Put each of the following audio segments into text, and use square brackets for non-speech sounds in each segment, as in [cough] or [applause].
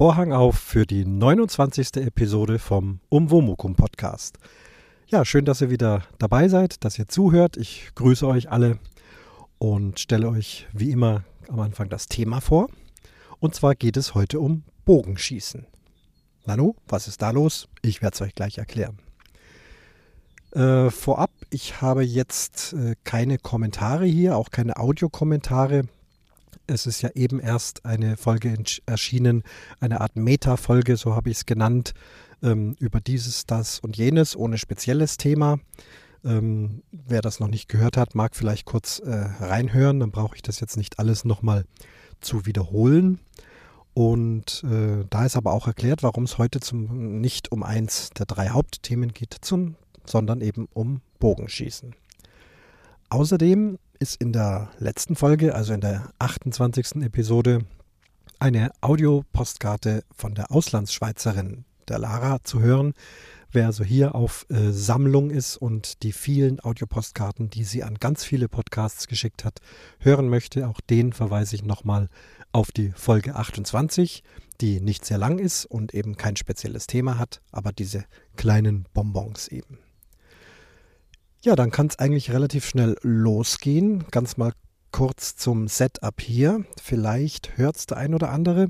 Vorhang auf für die 29. Episode vom Umwomukum Podcast. Ja, schön, dass ihr wieder dabei seid, dass ihr zuhört. Ich grüße euch alle und stelle euch wie immer am Anfang das Thema vor. Und zwar geht es heute um Bogenschießen. Nanu, was ist da los? Ich werde es euch gleich erklären. Äh, vorab, ich habe jetzt äh, keine Kommentare hier, auch keine Audiokommentare. Es ist ja eben erst eine Folge erschienen, eine Art Meta-Folge, so habe ich es genannt, ähm, über dieses, das und jenes, ohne spezielles Thema. Ähm, wer das noch nicht gehört hat, mag vielleicht kurz äh, reinhören, dann brauche ich das jetzt nicht alles nochmal zu wiederholen. Und äh, da ist aber auch erklärt, warum es heute zum, nicht um eins der drei Hauptthemen geht, zum, sondern eben um Bogenschießen. Außerdem ist in der letzten Folge, also in der 28. Episode, eine Audiopostkarte von der Auslandsschweizerin, der Lara, zu hören. Wer also hier auf äh, Sammlung ist und die vielen Audiopostkarten, die sie an ganz viele Podcasts geschickt hat, hören möchte, auch den verweise ich nochmal auf die Folge 28, die nicht sehr lang ist und eben kein spezielles Thema hat, aber diese kleinen Bonbons eben. Ja, dann kann es eigentlich relativ schnell losgehen. Ganz mal kurz zum Setup hier. Vielleicht hört es der ein oder andere.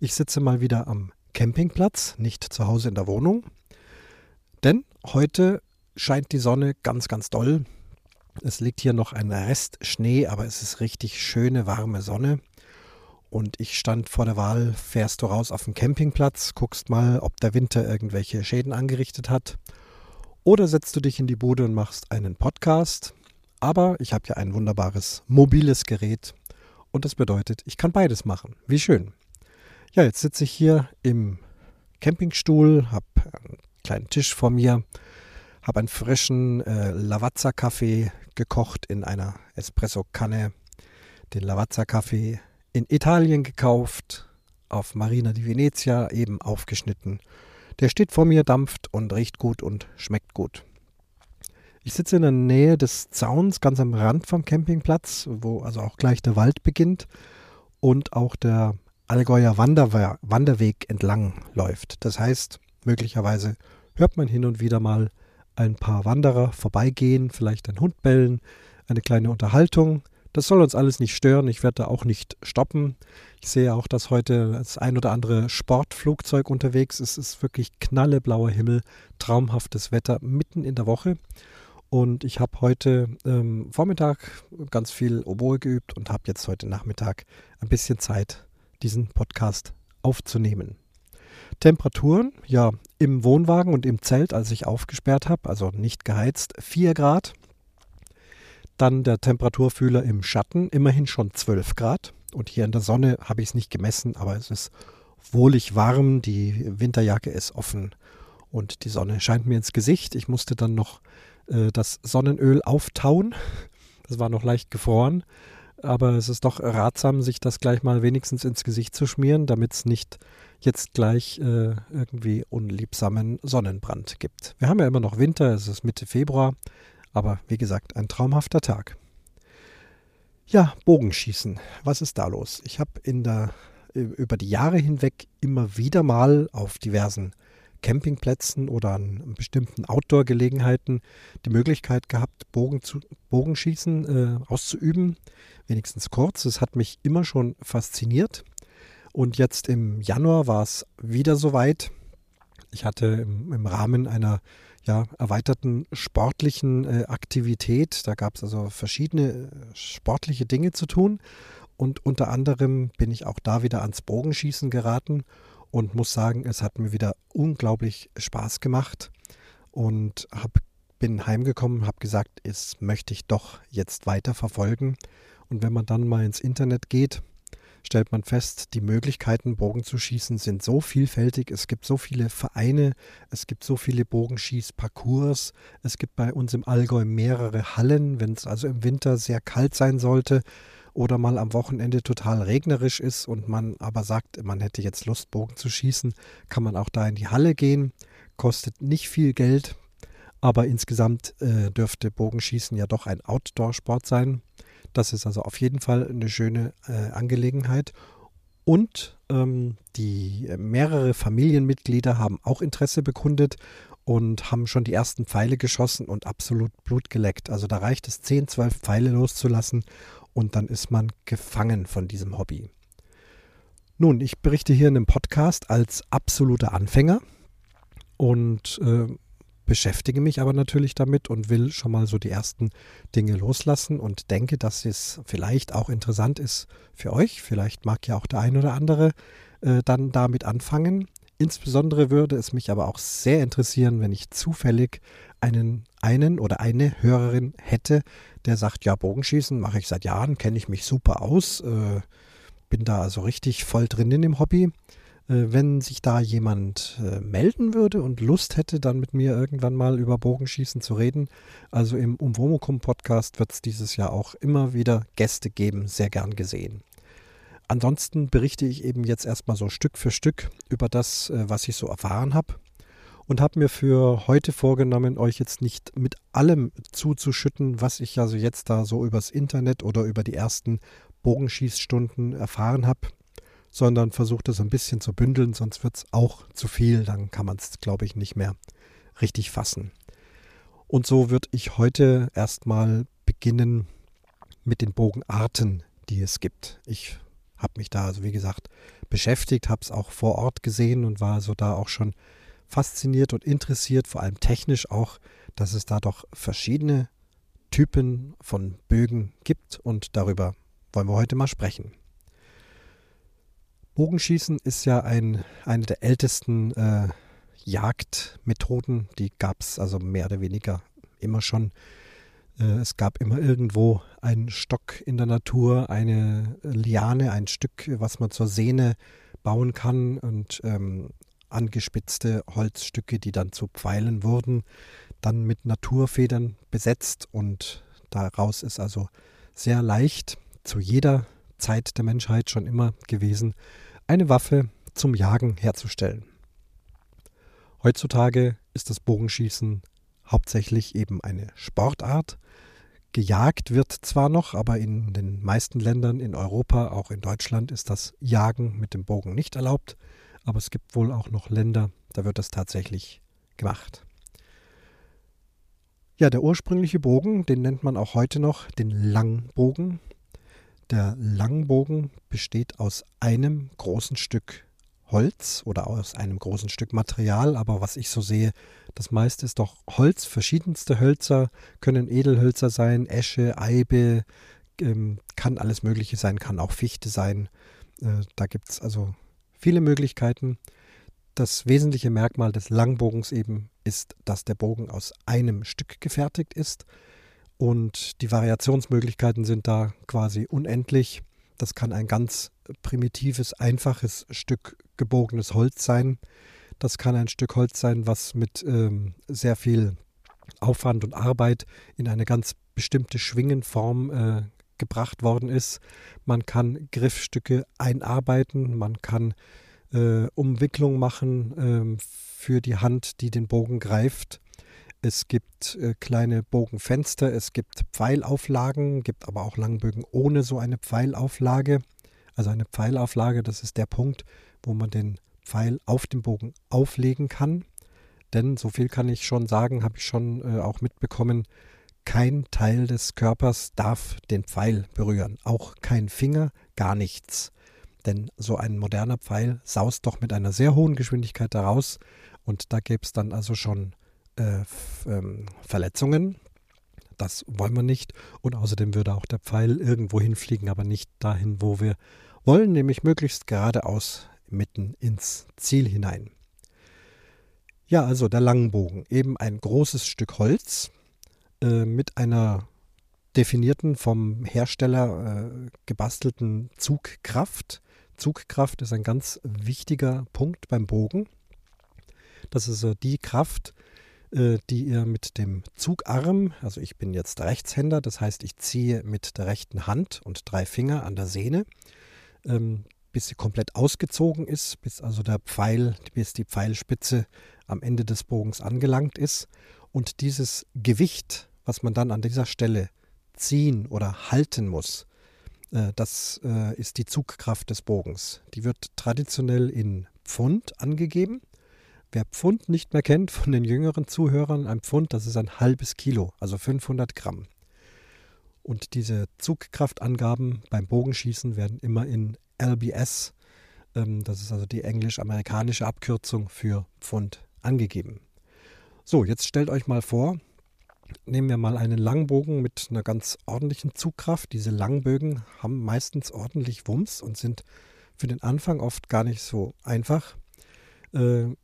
Ich sitze mal wieder am Campingplatz, nicht zu Hause in der Wohnung. Denn heute scheint die Sonne ganz, ganz doll. Es liegt hier noch ein Rest Schnee, aber es ist richtig schöne, warme Sonne. Und ich stand vor der Wahl, fährst du raus auf den Campingplatz, guckst mal, ob der Winter irgendwelche Schäden angerichtet hat oder setzt du dich in die Bude und machst einen Podcast. Aber ich habe ja ein wunderbares mobiles Gerät und das bedeutet, ich kann beides machen. Wie schön. Ja, jetzt sitze ich hier im Campingstuhl, habe einen kleinen Tisch vor mir, habe einen frischen äh, Lavazza-Kaffee gekocht in einer Espresso-Kanne, den Lavazza-Kaffee in Italien gekauft, auf Marina di Venezia eben aufgeschnitten der steht vor mir, dampft und riecht gut und schmeckt gut. Ich sitze in der Nähe des Zauns, ganz am Rand vom Campingplatz, wo also auch gleich der Wald beginnt und auch der Allgäuer Wanderwe Wanderweg entlang läuft. Das heißt, möglicherweise hört man hin und wieder mal ein paar Wanderer vorbeigehen, vielleicht ein Hund bellen, eine kleine Unterhaltung. Das soll uns alles nicht stören. Ich werde da auch nicht stoppen. Ich sehe auch, dass heute das ein oder andere Sportflugzeug unterwegs ist. Es ist wirklich knalleblauer Himmel, traumhaftes Wetter mitten in der Woche. Und ich habe heute ähm, Vormittag ganz viel Oboe geübt und habe jetzt heute Nachmittag ein bisschen Zeit, diesen Podcast aufzunehmen. Temperaturen, ja, im Wohnwagen und im Zelt, als ich aufgesperrt habe, also nicht geheizt, 4 Grad. Dann der Temperaturfühler im Schatten, immerhin schon 12 Grad. Und hier in der Sonne habe ich es nicht gemessen, aber es ist wohlig warm. Die Winterjacke ist offen und die Sonne scheint mir ins Gesicht. Ich musste dann noch äh, das Sonnenöl auftauen. Das war noch leicht gefroren. Aber es ist doch ratsam, sich das gleich mal wenigstens ins Gesicht zu schmieren, damit es nicht jetzt gleich äh, irgendwie unliebsamen Sonnenbrand gibt. Wir haben ja immer noch Winter, es ist Mitte Februar. Aber wie gesagt, ein traumhafter Tag. Ja, Bogenschießen. Was ist da los? Ich habe in der über die Jahre hinweg immer wieder mal auf diversen Campingplätzen oder an bestimmten Outdoor-Gelegenheiten die Möglichkeit gehabt, Bogen zu, Bogenschießen äh, auszuüben, wenigstens kurz. Es hat mich immer schon fasziniert. Und jetzt im Januar war es wieder soweit. Ich hatte im, im Rahmen einer ja, erweiterten sportlichen äh, Aktivität. Da gab es also verschiedene äh, sportliche Dinge zu tun. Und unter anderem bin ich auch da wieder ans Bogenschießen geraten und muss sagen, es hat mir wieder unglaublich Spaß gemacht und hab, bin heimgekommen, habe gesagt, es möchte ich doch jetzt weiter verfolgen. Und wenn man dann mal ins Internet geht, stellt man fest, die Möglichkeiten, Bogen zu schießen, sind so vielfältig. Es gibt so viele Vereine, es gibt so viele Bogenschießparcours. Es gibt bei uns im Allgäu mehrere Hallen, wenn es also im Winter sehr kalt sein sollte oder mal am Wochenende total regnerisch ist und man aber sagt, man hätte jetzt Lust, Bogen zu schießen, kann man auch da in die Halle gehen. Kostet nicht viel Geld, aber insgesamt äh, dürfte Bogenschießen ja doch ein Outdoor-Sport sein. Das ist also auf jeden Fall eine schöne äh, Angelegenheit. Und ähm, die mehrere Familienmitglieder haben auch Interesse bekundet und haben schon die ersten Pfeile geschossen und absolut Blut geleckt. Also da reicht es 10, 12 Pfeile loszulassen und dann ist man gefangen von diesem Hobby. Nun, ich berichte hier in einem Podcast als absoluter Anfänger und äh, beschäftige mich aber natürlich damit und will schon mal so die ersten Dinge loslassen und denke, dass es vielleicht auch interessant ist für euch. Vielleicht mag ja auch der ein oder andere äh, dann damit anfangen. Insbesondere würde es mich aber auch sehr interessieren, wenn ich zufällig einen, einen oder eine Hörerin hätte, der sagt, ja, Bogenschießen mache ich seit Jahren, kenne ich mich super aus, äh, bin da also richtig voll drin in dem Hobby. Äh, wenn sich da jemand äh, melden würde und Lust hätte, dann mit mir irgendwann mal über Bogenschießen zu reden, also im Umwomukum Podcast wird es dieses Jahr auch immer wieder Gäste geben, sehr gern gesehen. Ansonsten berichte ich eben jetzt erstmal so Stück für Stück über das, äh, was ich so erfahren habe und habe mir für heute vorgenommen, euch jetzt nicht mit allem zuzuschütten, was ich also jetzt da so übers Internet oder über die ersten Bogenschießstunden erfahren habe, sondern versuche das ein bisschen zu bündeln, sonst wird es auch zu viel, dann kann man es, glaube ich, nicht mehr richtig fassen. Und so würde ich heute erstmal beginnen mit den Bogenarten, die es gibt. Ich habe mich da, also wie gesagt, beschäftigt, habe es auch vor Ort gesehen und war so da auch schon fasziniert und interessiert, vor allem technisch auch, dass es da doch verschiedene Typen von Bögen gibt und darüber wollen wir heute mal sprechen. Bogenschießen ist ja ein, eine der ältesten äh, Jagdmethoden, die gab es also mehr oder weniger immer schon. Äh, es gab immer irgendwo einen Stock in der Natur, eine Liane, ein Stück, was man zur Sehne bauen kann und ähm, angespitzte Holzstücke, die dann zu Pfeilen wurden, dann mit Naturfedern besetzt. Und daraus ist also sehr leicht zu jeder Zeit der Menschheit schon immer gewesen, eine Waffe zum Jagen herzustellen. Heutzutage ist das Bogenschießen hauptsächlich eben eine Sportart. Gejagt wird zwar noch, aber in den meisten Ländern in Europa, auch in Deutschland, ist das Jagen mit dem Bogen nicht erlaubt. Aber es gibt wohl auch noch Länder, da wird das tatsächlich gemacht. Ja, der ursprüngliche Bogen, den nennt man auch heute noch den Langbogen. Der Langbogen besteht aus einem großen Stück Holz oder aus einem großen Stück Material, aber was ich so sehe, das meiste ist doch Holz, verschiedenste Hölzer, können Edelhölzer sein, Esche, Eibe, ähm, kann alles Mögliche sein, kann auch Fichte sein. Äh, da gibt es also viele Möglichkeiten. Das wesentliche Merkmal des Langbogens eben ist, dass der Bogen aus einem Stück gefertigt ist und die Variationsmöglichkeiten sind da quasi unendlich. Das kann ein ganz primitives, einfaches Stück gebogenes Holz sein. Das kann ein Stück Holz sein, was mit ähm, sehr viel Aufwand und Arbeit in eine ganz bestimmte Schwingenform äh, gebracht worden ist. Man kann Griffstücke einarbeiten, man kann äh, Umwicklung machen äh, für die Hand, die den Bogen greift. Es gibt äh, kleine Bogenfenster, es gibt Pfeilauflagen, gibt aber auch Langbögen ohne so eine Pfeilauflage. Also eine Pfeilauflage, das ist der Punkt, wo man den Pfeil auf dem Bogen auflegen kann. Denn so viel kann ich schon sagen, habe ich schon äh, auch mitbekommen, kein Teil des Körpers darf den Pfeil berühren. Auch kein Finger, gar nichts. Denn so ein moderner Pfeil saust doch mit einer sehr hohen Geschwindigkeit daraus. Und da gäbe es dann also schon äh, ähm, Verletzungen. Das wollen wir nicht. Und außerdem würde auch der Pfeil irgendwo hinfliegen, aber nicht dahin, wo wir wollen, nämlich möglichst geradeaus mitten ins Ziel hinein. Ja, also der Langbogen, eben ein großes Stück Holz äh, mit einer definierten, vom Hersteller äh, gebastelten Zugkraft. Zugkraft ist ein ganz wichtiger Punkt beim Bogen. Das ist äh, die Kraft, die ihr mit dem Zugarm, also ich bin jetzt Rechtshänder, das heißt, ich ziehe mit der rechten Hand und drei Finger an der Sehne, ähm, bis sie komplett ausgezogen ist, bis also der Pfeil, bis die Pfeilspitze am Ende des Bogens angelangt ist. Und dieses Gewicht, was man dann an dieser Stelle ziehen oder halten muss, Äh, das äh, ist die Zugkraft des Bogens. Die wird traditionell in Pfund angegeben. Wer Pfund nicht mehr kennt von den jüngeren Zuhörern, ein Pfund, das ist ein halbes Kilo, also 500 Gramm. Und diese Zugkraftangaben beim Bogenschießen werden immer in LBS, ähm, das ist also die englisch-amerikanische Abkürzung für Pfund, angegeben. So, jetzt stellt euch mal vor, nehmen wir mal einen Langbogen mit einer ganz ordentlichen Zugkraft. Diese Langbögen haben meistens ordentlich Wumms und sind für den Anfang oft gar nicht so einfach. Äh,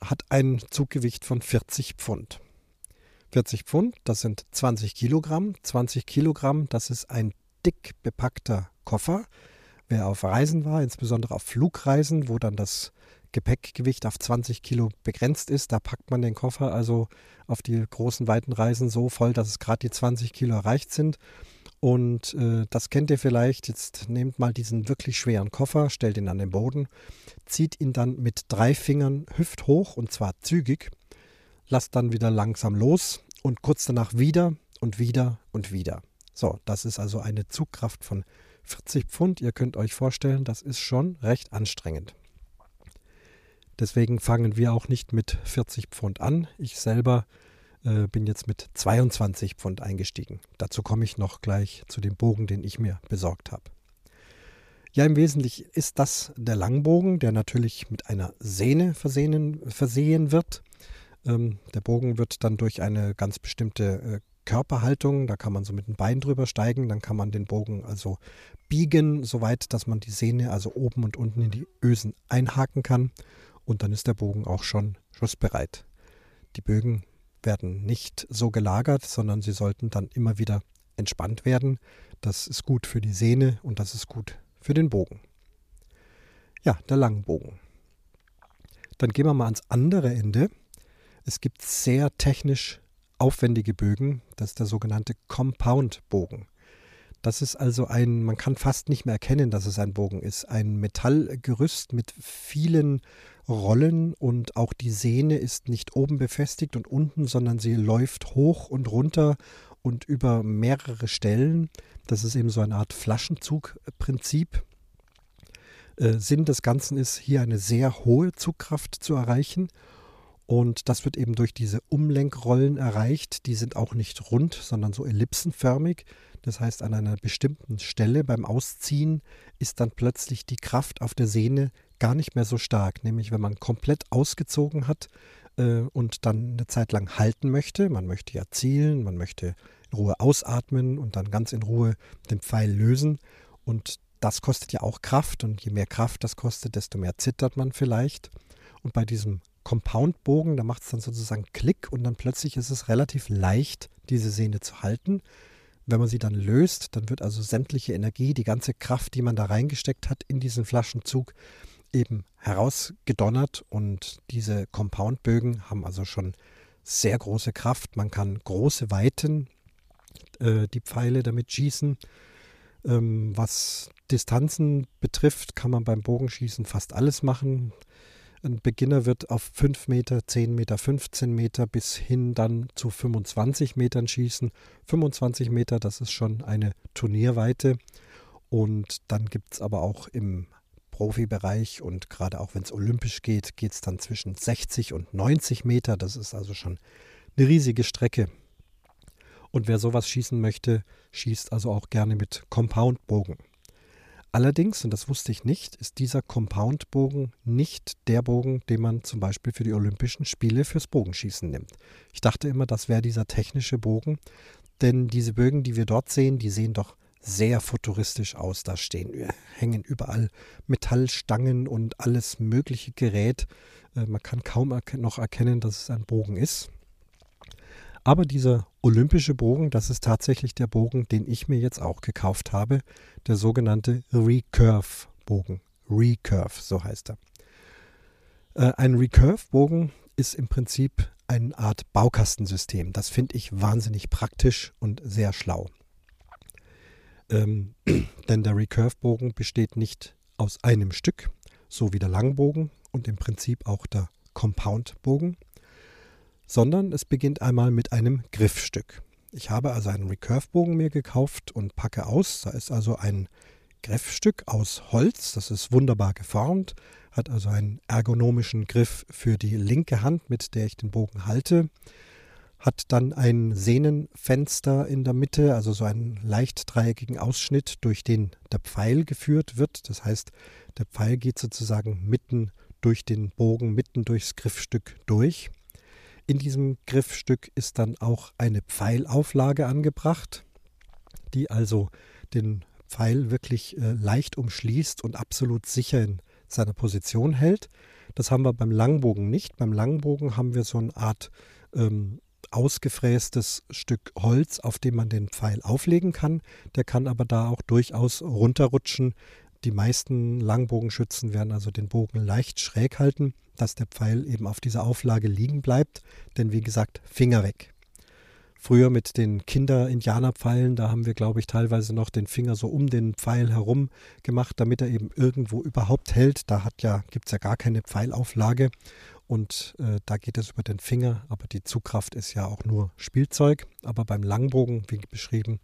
hat ein Zuggewicht von 40 Pfund. 40 Pfund, das sind 20 Kilogramm. 20 Kilogramm, das ist ein dick bepackter Koffer. Wer auf Reisen war, insbesondere auf Flugreisen, wo dann das Gepäckgewicht auf 20 Kilo begrenzt ist, da packt man den Koffer also auf die großen, weiten Reisen so voll, dass es gerade die 20 Kilo erreicht sind. Und äh, das kennt ihr vielleicht. Jetzt nehmt mal diesen wirklich schweren Koffer, stellt ihn an den Boden, zieht ihn dann mit drei Fingern hüfthoch und zwar zügig, lasst dann wieder langsam los und kurz danach wieder und wieder und wieder. So, das ist also eine Zugkraft von 40 Pfund. Ihr könnt euch vorstellen, das ist schon recht anstrengend. Deswegen fangen wir auch nicht mit 40 Pfund an. Ich selber äh, bin jetzt mit 22 Pfund eingestiegen. Dazu komme ich noch gleich zu dem Bogen, den ich mir besorgt habe. Ja, im Wesentlichen ist das der Langbogen, der natürlich mit einer Sehne versehen, versehen wird. Ähm, der Bogen wird dann durch eine ganz bestimmte äh, Körperhaltung, da kann man so mit dem Bein drüber steigen, dann kann man den Bogen also biegen, soweit, dass man die Sehne also oben und unten in die Ösen einhaken kann und dann ist der Bogen auch schon schussbereit. Die Bögen werden nicht so gelagert, sondern sie sollten dann immer wieder entspannt werden. Das ist gut für die Sehne und das ist gut für den Bogen. Ja, der Langbogen. Dann gehen wir mal ans andere Ende. Es gibt sehr technisch aufwendige Bögen, das ist der sogenannte Compound-Bogen. Das ist also ein, man kann fast nicht mehr erkennen, dass es ein Bogen ist. Ein Metallgerüst mit vielen Rollen und auch die Sehne ist nicht oben befestigt und unten, sondern sie läuft hoch und runter und über mehrere Stellen. Das ist eben so eine Art Flaschenzugprinzip. Äh, Sinn des Ganzen ist, hier eine sehr hohe Zugkraft zu erreichen. Und das wird eben durch diese Umlenkrollen erreicht. Die sind auch nicht rund, sondern so ellipsenförmig. Das heißt, an einer bestimmten Stelle beim Ausziehen ist dann plötzlich die Kraft auf der Sehne gar nicht mehr so stark. Nämlich, wenn man komplett ausgezogen hat äh, und dann eine Zeit lang halten möchte, man möchte ja zielen, man möchte in Ruhe ausatmen und dann ganz in Ruhe den Pfeil lösen. Und das kostet ja auch Kraft und je mehr Kraft das kostet, desto mehr zittert man vielleicht. Und bei diesem Compound-Bogen, da macht es dann sozusagen Klick und dann plötzlich ist es relativ leicht, diese Sehne zu halten. Wenn man sie dann löst, dann wird also sämtliche Energie, die ganze Kraft, die man da reingesteckt hat in diesen Flaschenzug, eben herausgedonnert und diese Compoundbögen haben also schon sehr große Kraft. Man kann große Weiten äh, die Pfeile damit schießen. Ähm, was Distanzen betrifft, kann man beim Bogenschießen fast alles machen. Ein Beginner wird auf 5 Meter, 10 Meter, 15 Meter bis hin dann zu 25 Metern schießen. 25 Meter, das ist schon eine Turnierweite. Und dann gibt es aber auch im Profibereich und gerade auch wenn es olympisch geht, geht es dann zwischen 60 und 90 Meter. Das ist also schon eine riesige Strecke. Und wer sowas schießen möchte, schießt also auch gerne mit Compound-Bogen. Allerdings, und das wusste ich nicht, ist dieser Compound-Bogen nicht der Bogen, den man zum Beispiel für die Olympischen Spiele fürs Bogenschießen nimmt. Ich dachte immer, das wäre dieser technische Bogen, denn diese Bögen, die wir dort sehen, die sehen doch sehr futuristisch aus. Da stehen, hängen überall Metallstangen und alles mögliche Gerät. Äh, man kann kaum noch erkennen, dass es ein Bogen ist. Aber dieser olympische Bogen, das ist tatsächlich der Bogen, den ich mir jetzt auch gekauft habe, der sogenannte Recurve-Bogen. Recurve, so heißt er. Äh, ein Recurve-Bogen ist im Prinzip eine Art Baukastensystem. Das finde ich wahnsinnig praktisch und sehr schlau. Ähm, [clears throat] denn der Recurve-Bogen besteht nicht aus einem Stück, so wie der Langbogen und im Prinzip auch der Compound-Bogen, sondern es beginnt einmal mit einem Griffstück. Ich habe also einen Recurve-Bogen mir gekauft und packe aus. Da ist also ein Griffstück aus Holz. Das ist wunderbar geformt, hat also einen ergonomischen Griff für die linke Hand, mit der ich den Bogen halte. Hat dann ein Sehnenfenster in der Mitte, also so einen leicht dreieckigen Ausschnitt, durch den der Pfeil geführt wird. Das heißt, der Pfeil geht sozusagen mitten durch den Bogen, mitten durchs Griffstück durch. In diesem Griffstück ist dann auch eine Pfeilauflage angebracht, die also den Pfeil wirklich äh, leicht umschließt und absolut sicher in seiner Position hält. Das haben wir beim Langbogen nicht. Beim Langbogen haben wir so eine Art ähm, ausgefrästes Stück Holz, auf dem man den Pfeil auflegen kann. Der kann aber da auch durchaus runterrutschen. Die meisten Langbogenschützen werden also den Bogen leicht schräg halten, dass der Pfeil eben auf dieser Auflage liegen bleibt. Denn wie gesagt, Finger weg. Früher mit den Kinder-Indianer-Pfeilen, da haben wir, glaube ich, teilweise noch den Finger so um den Pfeil herum gemacht, damit er eben irgendwo überhaupt hält. Da ja, gibt es ja gar keine Pfeilauflage und äh, da geht es über den Finger, aber die Zugkraft ist ja auch nur Spielzeug. Aber beim Langbogen, wie beschrieben,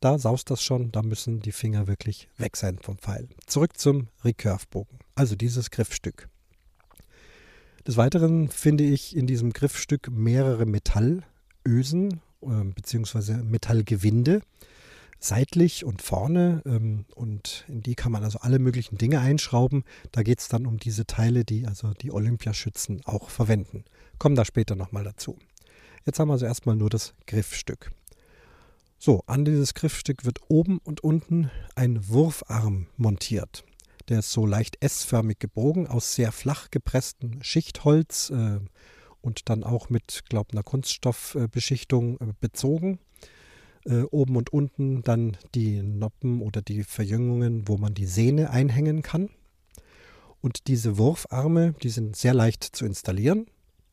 da saust das schon, da müssen die Finger wirklich weg sein vom Pfeil. Zurück zum Recurve-Bogen, also dieses Griffstück. Des Weiteren finde ich in diesem Griffstück mehrere Metallösen äh, bzw. Metallgewinde seitlich und vorne ähm, und in die kann man also alle möglichen Dinge einschrauben. Da geht es dann um diese Teile, die also die Olympiaschützen auch verwenden. Kommen da später nochmal dazu. Jetzt haben wir also erstmal nur das Griffstück. So, an dieses Griffstück wird oben und unten ein Wurfarm montiert. Der ist so leicht S-förmig gebogen aus sehr flach gepresstem Schichtholz äh, und dann auch mit, glaube ich, einer Kunststoffbeschichtung äh, bezogen. Äh, oben und unten dann die Noppen oder die Verjüngungen, wo man die Sehne einhängen kann. Und diese Wurfarme, die sind sehr leicht zu installieren.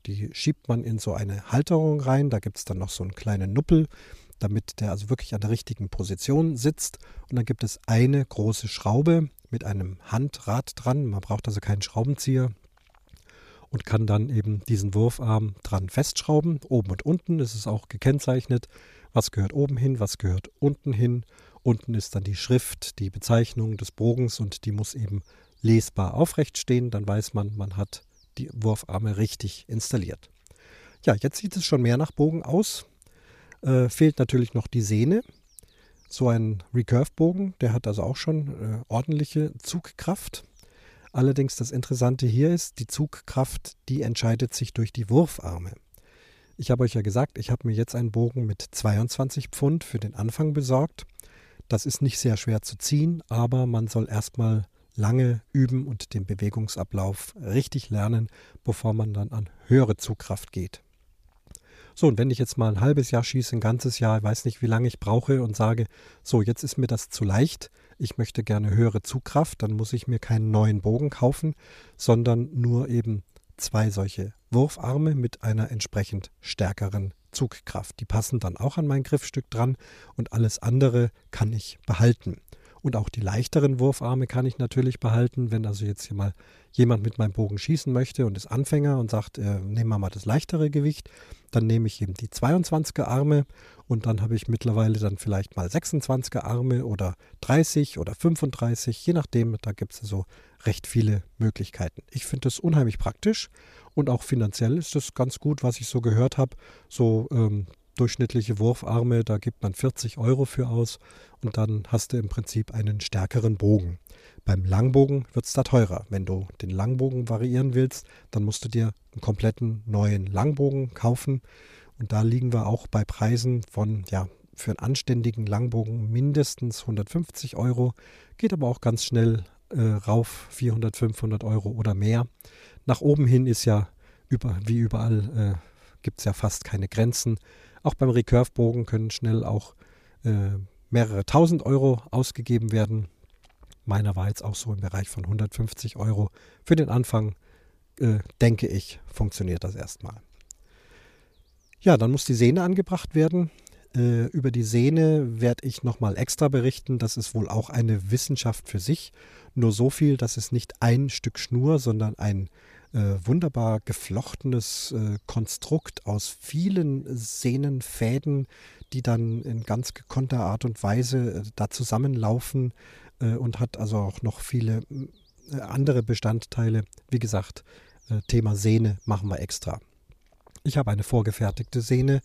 Die schiebt man in so eine Halterung rein. Da gibt es dann noch so einen kleinen Nuppel, damit der also wirklich an der richtigen Position sitzt. Und dann gibt es eine große Schraube mit einem Handrad dran. Man braucht also keinen Schraubenzieher und kann dann eben diesen Wurfarm dran festschrauben. Oben und unten ist es auch gekennzeichnet, was gehört oben hin, was gehört unten hin. Unten ist dann die Schrift, die Bezeichnung des Bogens und die muss eben lesbar aufrecht stehen. Dann weiß man, man hat die Wurfarme richtig installiert. Ja, jetzt sieht es schon mehr nach Bogen aus. Äh, fehlt natürlich noch die Sehne. So ein Recurve-Bogen, der hat also auch schon äh, ordentliche Zugkraft. Allerdings das Interessante hier ist, die Zugkraft, die entscheidet sich durch die Wurfarme. Ich habe euch ja gesagt, ich habe mir jetzt einen Bogen mit 22 Pfund für den Anfang besorgt. Das ist nicht sehr schwer zu ziehen, aber man soll erstmal lange üben und den Bewegungsablauf richtig lernen, bevor man dann an höhere Zugkraft geht. So, und wenn ich jetzt mal ein halbes Jahr schieße, ein ganzes Jahr, weiß nicht, wie lange ich brauche und sage, so, jetzt ist mir das zu leicht, ich möchte gerne höhere Zugkraft, dann muss ich mir keinen neuen Bogen kaufen, sondern nur eben zwei solche Wurfarme mit einer entsprechend stärkeren Zugkraft. Die passen dann auch an mein Griffstück dran und alles andere kann ich behalten. Und auch die leichteren Wurfarme kann ich natürlich behalten. Wenn also jetzt hier mal jemand mit meinem Bogen schießen möchte und ist Anfänger und sagt, äh, nehmen wir mal das leichtere Gewicht, dann nehme ich eben die 22er Arme und dann habe ich mittlerweile dann vielleicht mal 26er Arme oder 30 oder 35, je nachdem, da gibt es so recht viele Möglichkeiten. Ich finde das unheimlich praktisch und auch finanziell ist das ganz gut, was ich so gehört habe. So ähm, durchschnittliche Wurfarme, da gibt man 40 Euro für aus und dann hast du im Prinzip einen stärkeren Bogen. Beim Langbogen wird es da teurer. Wenn du den Langbogen variieren willst, dann musst du dir einen kompletten neuen Langbogen kaufen. Und da liegen wir auch bei Preisen von, ja, für einen anständigen Langbogen mindestens 150 Euro. Geht aber auch ganz schnell äh, rauf, 400, 500 Euro oder mehr. Nach oben hin ist ja über, wie überall, äh, gibt es ja fast keine Grenzen. Auch beim Recurve-Bogen können schnell auch äh, mehrere tausend Euro ausgegeben werden. Meiner war jetzt auch so im Bereich von 150 Euro. Für den Anfang, äh, denke ich, funktioniert das erstmal. Ja, dann muss die Sehne angebracht werden. Äh, über die Sehne werde ich nochmal extra berichten. Das ist wohl auch eine Wissenschaft für sich. Nur so viel, dass es nicht ein Stück Schnur, sondern ein äh, wunderbar geflochtenes äh, Konstrukt aus vielen Sehnenfäden, die dann in ganz gekonnter Art und Weise äh, da zusammenlaufen äh, und hat also auch noch viele andere Bestandteile. Wie gesagt, Thema Sehne machen wir extra. Ich habe eine vorgefertigte Sehne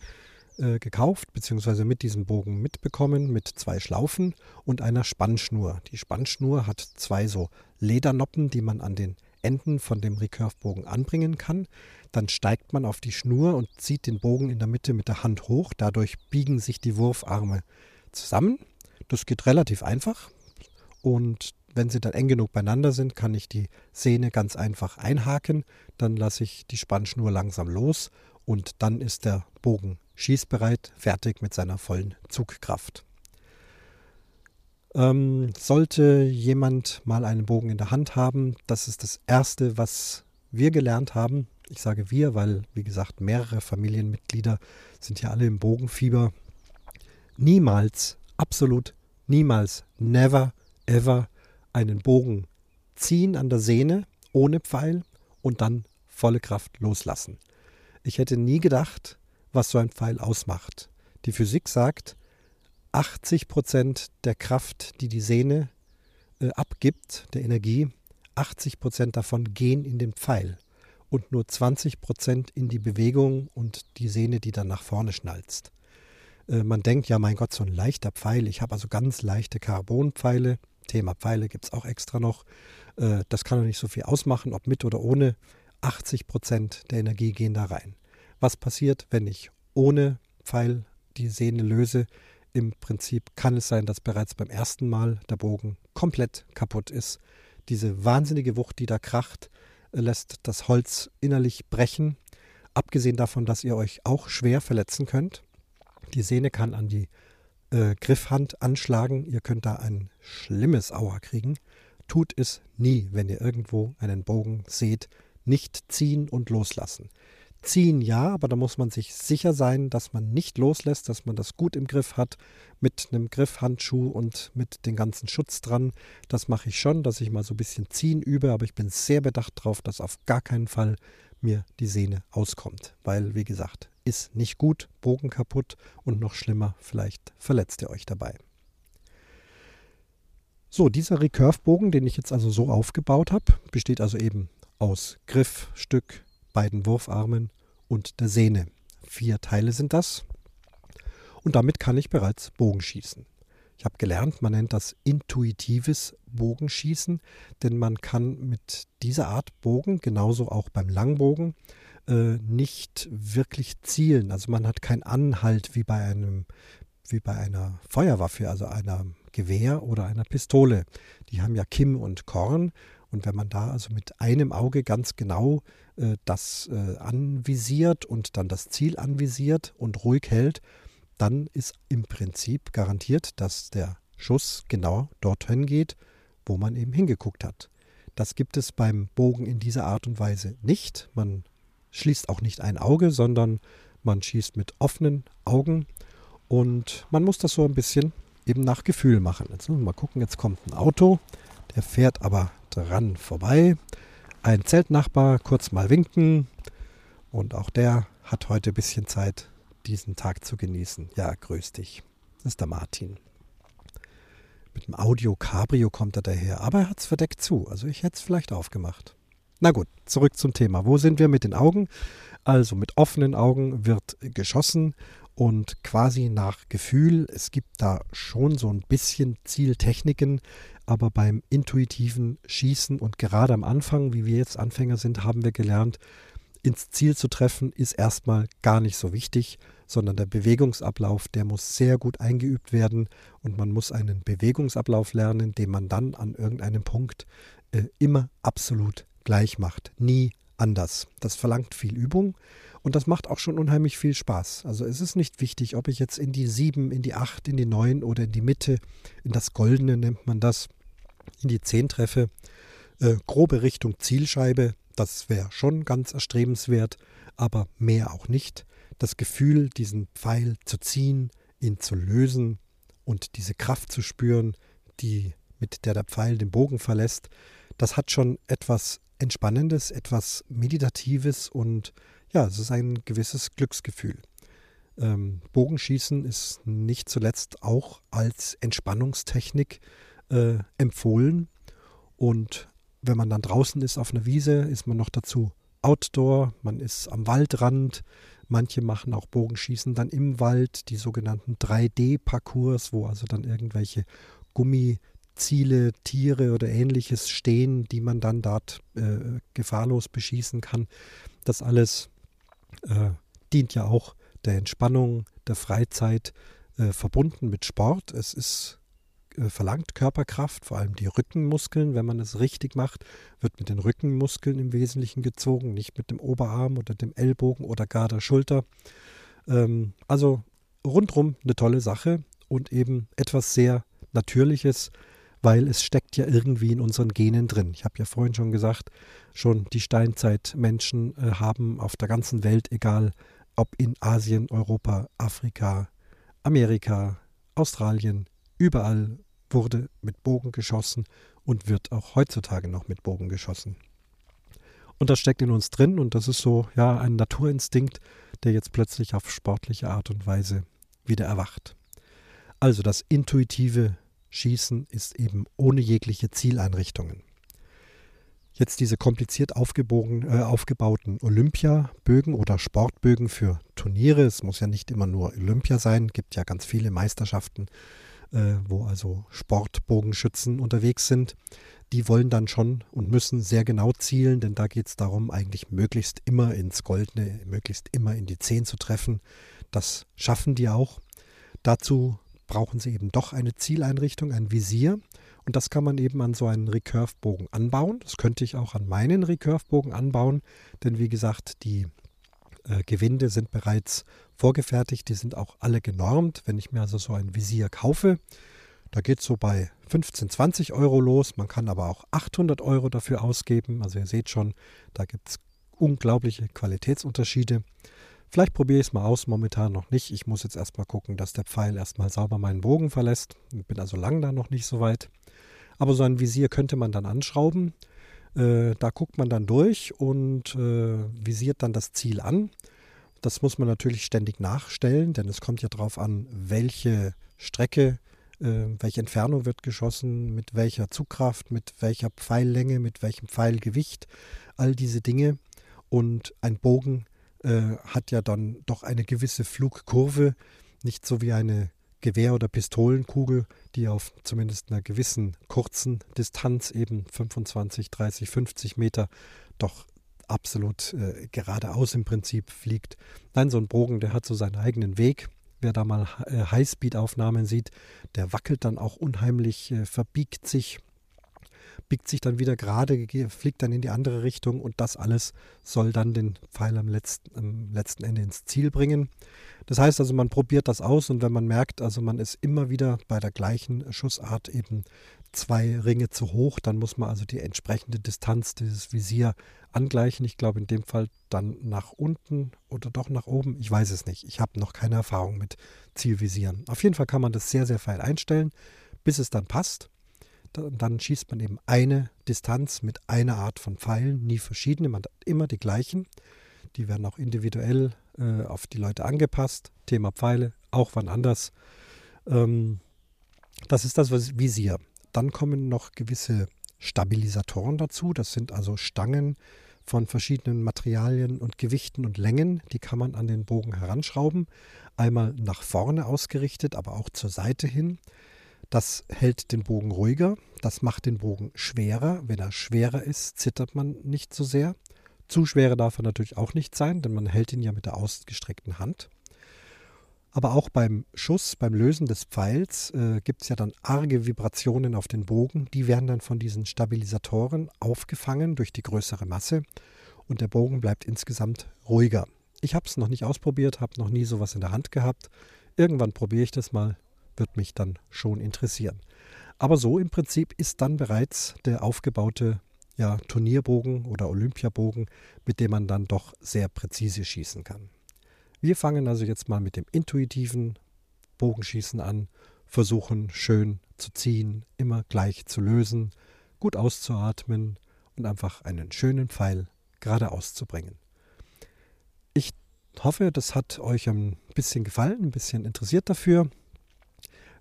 äh, gekauft, beziehungsweise mit diesem Bogen mitbekommen, mit zwei Schlaufen und einer Spannschnur. Die Spannschnur hat zwei so Ledernoppen, die man an den Enden von dem Recurve-Bogen anbringen kann. Dann steigt man auf die Schnur und zieht den Bogen in der Mitte mit der Hand hoch. Dadurch biegen sich die Wurfarme zusammen. Das geht relativ einfach. Und wenn sie dann eng genug beieinander sind, kann ich die Sehne ganz einfach einhaken. Dann lasse ich die Spannschnur langsam los und dann ist der Bogen schießbereit, fertig mit seiner vollen Zugkraft. Ähm, sollte jemand mal einen Bogen in der Hand haben, das ist das Erste, was wir gelernt haben. Ich sage wir, weil, wie gesagt, mehrere Familienmitglieder sind ja alle im Bogenfieber. Niemals, absolut niemals, never, ever einen Bogen ziehen an der Sehne ohne Pfeil und dann volle Kraft loslassen. Ich hätte nie gedacht, was so ein Pfeil ausmacht. Die Physik sagt, 80 Prozent der Kraft, die die Sehne äh, abgibt, der Energie, 80 Prozent davon gehen in den Pfeil und nur 20 Prozent in die Bewegung und die Sehne, die dann nach vorne schnalzt. Äh, man denkt, ja, mein Gott, so ein leichter Pfeil. Ich habe also ganz leichte Carbonpfeile. Thema Pfeile gibt es auch extra noch. Äh, das kann doch nicht so viel ausmachen, ob mit oder ohne. 80 Prozent der Energie gehen da rein. Was passiert, wenn ich ohne Pfeil die Sehne löse? Im Prinzip kann es sein, dass bereits beim ersten Mal der Bogen komplett kaputt ist. Diese wahnsinnige Wucht, die da kracht, äh, lässt das Holz innerlich brechen. Abgesehen davon, dass ihr euch auch schwer verletzen könnt. Die Sehne kann an die äh, Griffhand anschlagen. Ihr könnt da ein schlimmes Aua kriegen. Tut es nie, wenn ihr irgendwo einen Bogen seht. Nicht ziehen und loslassen. Ziehen ja, aber da muss man sich sicher sein, dass man nicht loslässt, dass man das gut im Griff hat, mit einem Griffhandschuh und mit dem ganzen Schutz dran. Das mache ich schon, dass ich mal so ein bisschen ziehen übe, aber ich bin sehr bedacht darauf, dass auf gar keinen Fall mir die Sehne auskommt. Weil, wie gesagt, ist nicht gut, Bogen kaputt und noch schlimmer, vielleicht verletzt ihr euch dabei. So, dieser Recurve-Bogen, den ich jetzt also so aufgebaut habe, besteht also eben aus Griffstück, beiden Wurfarmen und der Sehne. Vier Teile sind das. Und damit kann ich bereits Bogenschießen. Ich habe gelernt, man nennt das intuitives Bogenschießen, denn man kann mit dieser Art Bogen, genauso auch beim Langbogen, äh, nicht wirklich zielen. Also man hat keinen Anhalt wie bei einem wie bei einer Feuerwaffe, also einer Gewehr oder einer Pistole. Die haben ja Kim und Korn und wenn man da also mit einem Auge ganz genau äh, das äh, anvisiert und dann das Ziel anvisiert und ruhig hält, dann ist im Prinzip garantiert, dass der Schuss genau dorthin geht, wo man eben hingeguckt hat. Das gibt es beim Bogen in dieser Art und Weise nicht. Man schließt auch nicht ein Auge, sondern man schießt mit offenen Augen und man muss das so ein bisschen eben nach Gefühl machen. Jetzt mal gucken, jetzt kommt ein Auto, der fährt aber dran vorbei. Ein Zeltnachbar kurz mal winken und auch der hat heute ein bisschen Zeit, diesen Tag zu genießen. Ja, grüß dich. Das ist der Martin. Mit dem Audio Cabrio kommt er daher, aber er hat es verdeckt zu. Also ich hätte es vielleicht aufgemacht. Na gut, zurück zum Thema. Wo sind wir mit den Augen? Also mit offenen Augen wird geschossen und quasi nach Gefühl. Es gibt da schon so ein bisschen Zieltechniken, aber beim intuitiven Schießen und gerade am Anfang, wie wir jetzt Anfänger sind, haben wir gelernt, ins Ziel zu treffen, ist erstmal gar nicht so wichtig, sondern der Bewegungsablauf, der muss sehr gut eingeübt werden und man muss einen Bewegungsablauf lernen, den man dann an irgendeinem Punkt äh, immer absolut gleich macht, nie anders. Das verlangt viel Übung und das macht auch schon unheimlich viel Spaß. Also es ist nicht wichtig, ob ich jetzt in die sieben, in die acht, in die neun oder in die Mitte, in das Goldene nennt man das, in die zehn treffe. Äh, grobe Richtung Zielscheibe, das wäre schon ganz erstrebenswert, aber mehr auch nicht das Gefühl, diesen Pfeil zu ziehen, ihn zu lösen und diese Kraft zu spüren, die mit der der Pfeil den Bogen verlässt, das hat schon etwas Entspannendes, etwas Meditatives und ja, es ist ein gewisses Glücksgefühl. Ähm, Bogenschießen ist nicht zuletzt auch als Entspannungstechnik äh, empfohlen. Und wenn man dann draußen ist auf einer Wiese, ist man noch dazu Outdoor, man ist am Waldrand. Manche machen auch Bogenschießen dann im Wald, die sogenannten 3D-Parcours, wo also dann irgendwelche Gummiziele, Tiere oder ähnliches stehen, die man dann dort äh, gefahrlos beschießen kann. Das alles äh, dient ja auch der Entspannung, der Freizeit, äh, verbunden mit Sport. Es ist verlangt Körperkraft, vor allem die Rückenmuskeln. Wenn man es richtig macht, wird mit den Rückenmuskeln im Wesentlichen gezogen, nicht mit dem Oberarm oder dem Ellbogen oder gar der Schulter. Ähm, also rundrum eine tolle Sache und eben etwas sehr Natürliches, weil es steckt ja irgendwie in unseren Genen drin. Ich habe ja vorhin schon gesagt, schon die Steinzeitmenschen äh, haben auf der ganzen Welt, egal ob in Asien, Europa, Afrika, Amerika, Australien, überall wurde mit Bogen geschossen und wird auch heutzutage noch mit Bogen geschossen. Und das steckt in uns drin und das ist so, ja, ein Naturinstinkt, der jetzt plötzlich auf sportliche Art und Weise wieder erwacht. Also das intuitive Schießen ist eben ohne jegliche Zieleinrichtungen. Jetzt diese kompliziert äh, aufgebauten Olympiabögen oder Sportbögen für Turniere. Es muss ja nicht immer nur Olympia sein, gibt ja ganz viele Meisterschaften, wo also Sportbogenschützen unterwegs sind. Die wollen dann schon und müssen sehr genau zielen, denn da geht es darum, eigentlich möglichst immer ins Goldene, möglichst immer in die Zehn zu treffen. Das schaffen die auch. Dazu brauchen sie eben doch eine Zieleinrichtung, ein Visier. Und das kann man eben an so einen Recurve-Bogen anbauen. Das könnte ich auch an meinen Recurve-Bogen anbauen, denn wie gesagt, die äh, Gewinde sind bereits vorgefertigt, die sind auch alle genormt. Wenn ich mir also so ein Visier kaufe, da geht es so bei 15, 20 Euro los. Man kann aber auch 800 Euro dafür ausgeben. Also ihr seht schon, da gibt es unglaubliche Qualitätsunterschiede. Vielleicht probiere ich es mal aus, momentan noch nicht. Ich muss jetzt erstmal gucken, dass der Pfeil erstmal sauber meinen Bogen verlässt. Ich bin also lang da noch nicht so weit. Aber so ein Visier könnte man dann anschrauben. Äh, da guckt man dann durch und äh, visiert dann das Ziel an. Das muss man natürlich ständig nachstellen, denn es kommt ja darauf an, welche Strecke, äh, welche Entfernung wird geschossen, mit welcher Zugkraft, mit welcher Pfeillänge, mit welchem Pfeilgewicht, all diese Dinge. Und ein Bogen äh, hat ja dann doch eine gewisse Flugkurve, nicht so wie eine Gewehr- oder Pistolenkugel, die auf zumindest einer gewissen kurzen Distanz, eben 25, 30, 50 Meter, doch absolut äh, geradeaus im Prinzip fliegt. Nein, so ein Bogen, der hat so seinen eigenen Weg. Wer da mal äh, Highspeed-Aufnahmen sieht, der wackelt dann auch unheimlich, äh, verbiegt sich, biegt sich dann wieder gerade, fliegt dann in die andere Richtung und das alles soll dann den Pfeil am letzten, am letzten Ende ins Ziel bringen. Das heißt also, man probiert das aus und wenn man merkt, also man ist immer wieder bei der gleichen Schussart eben zwei Ringe zu hoch, dann muss man also die entsprechende Distanz dieses Visier angleichen. Ich glaube in dem Fall dann nach unten oder doch nach oben. Ich weiß es nicht. Ich habe noch keine Erfahrung mit Zielvisieren. Auf jeden Fall kann man das sehr, sehr fein einstellen, bis es dann passt. Dann schießt man eben eine Distanz mit einer Art von Pfeilen, nie verschiedene, man hat immer die gleichen. Die werden auch individuell äh, auf die Leute angepasst. Thema Pfeile, auch wann anders. Ähm, das ist das Visier. Dann kommen noch gewisse Stabilisatoren dazu. Das sind also Stangen von verschiedenen Materialien und Gewichten und Längen. Die kann man an den Bogen heranschrauben. Einmal nach vorne ausgerichtet, aber auch zur Seite hin. Das hält den Bogen ruhiger. Das macht den Bogen schwerer. Wenn er schwerer ist, zittert man nicht so sehr. Zu schwer darf er natürlich auch nicht sein, denn man hält ihn ja mit der ausgestreckten Hand. Aber auch beim Schuss, beim Lösen des Pfeils äh, gibt es ja dann arge Vibrationen auf den Bogen. Die werden dann von diesen Stabilisatoren aufgefangen durch die größere Masse und der Bogen bleibt insgesamt ruhiger. Ich habe es noch nicht ausprobiert, habe noch nie sowas in der Hand gehabt. Irgendwann probiere ich das mal, wird mich dann schon interessieren. Aber so im Prinzip ist dann bereits der aufgebaute ja, Turnierbogen oder Olympiabogen, mit dem man dann doch sehr präzise schießen kann. Wir fangen also jetzt mal mit dem intuitiven Bogenschießen an, versuchen schön zu ziehen, immer gleich zu lösen, gut auszuatmen und einfach einen schönen Pfeil geradeaus zu bringen. Ich hoffe, das hat euch ein bisschen gefallen, ein bisschen interessiert dafür.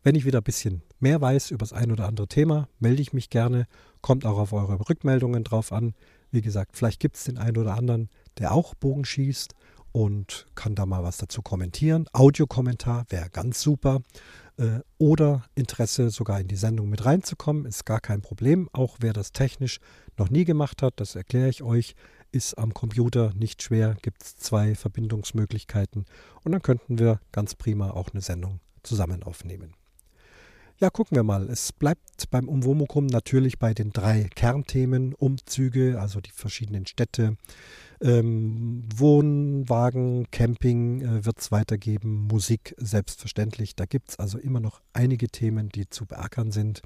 Wenn ich wieder ein bisschen mehr weiß über das ein oder andere Thema, melde ich mich gerne. Kommt auch auf eure Rückmeldungen drauf an. Wie gesagt, vielleicht gibt es den einen oder anderen, der auch Bogen schießt und kann da mal was dazu kommentieren. Audiokommentar wäre ganz super. Äh, oder Interesse sogar in die Sendung mit reinzukommen, ist gar kein Problem. Auch wer das technisch noch nie gemacht hat, das erkläre ich euch, ist am Computer nicht schwer, gibt es zwei Verbindungsmöglichkeiten und dann könnten wir ganz prima auch eine Sendung zusammen aufnehmen. Ja, gucken wir mal. Es bleibt beim Umwomukum natürlich bei den drei Kernthemen, Umzüge, also die verschiedenen Städte, ähm, Wohnwagen, Camping äh, wird es weitergeben, Musik selbstverständlich. Da gibt es also immer noch einige Themen, die zu beackern sind.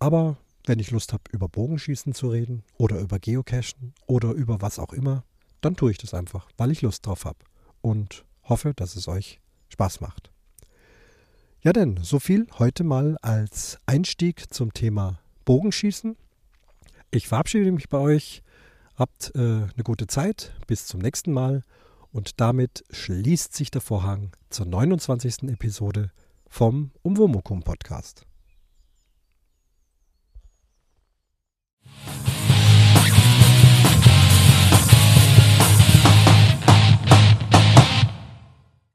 Aber wenn ich Lust habe, über Bogenschießen zu reden oder über Geocachen oder über was auch immer, dann tue ich das einfach, weil ich Lust drauf habe und hoffe, dass es euch Spaß macht. Ja denn, so viel heute mal als Einstieg zum Thema Bogenschießen. Ich verabschiede mich bei euch. Habt äh, eine gute Zeit. Bis zum nächsten Mal. Und damit schließt sich der Vorhang zur 29. Episode vom Umwomukum Podcast.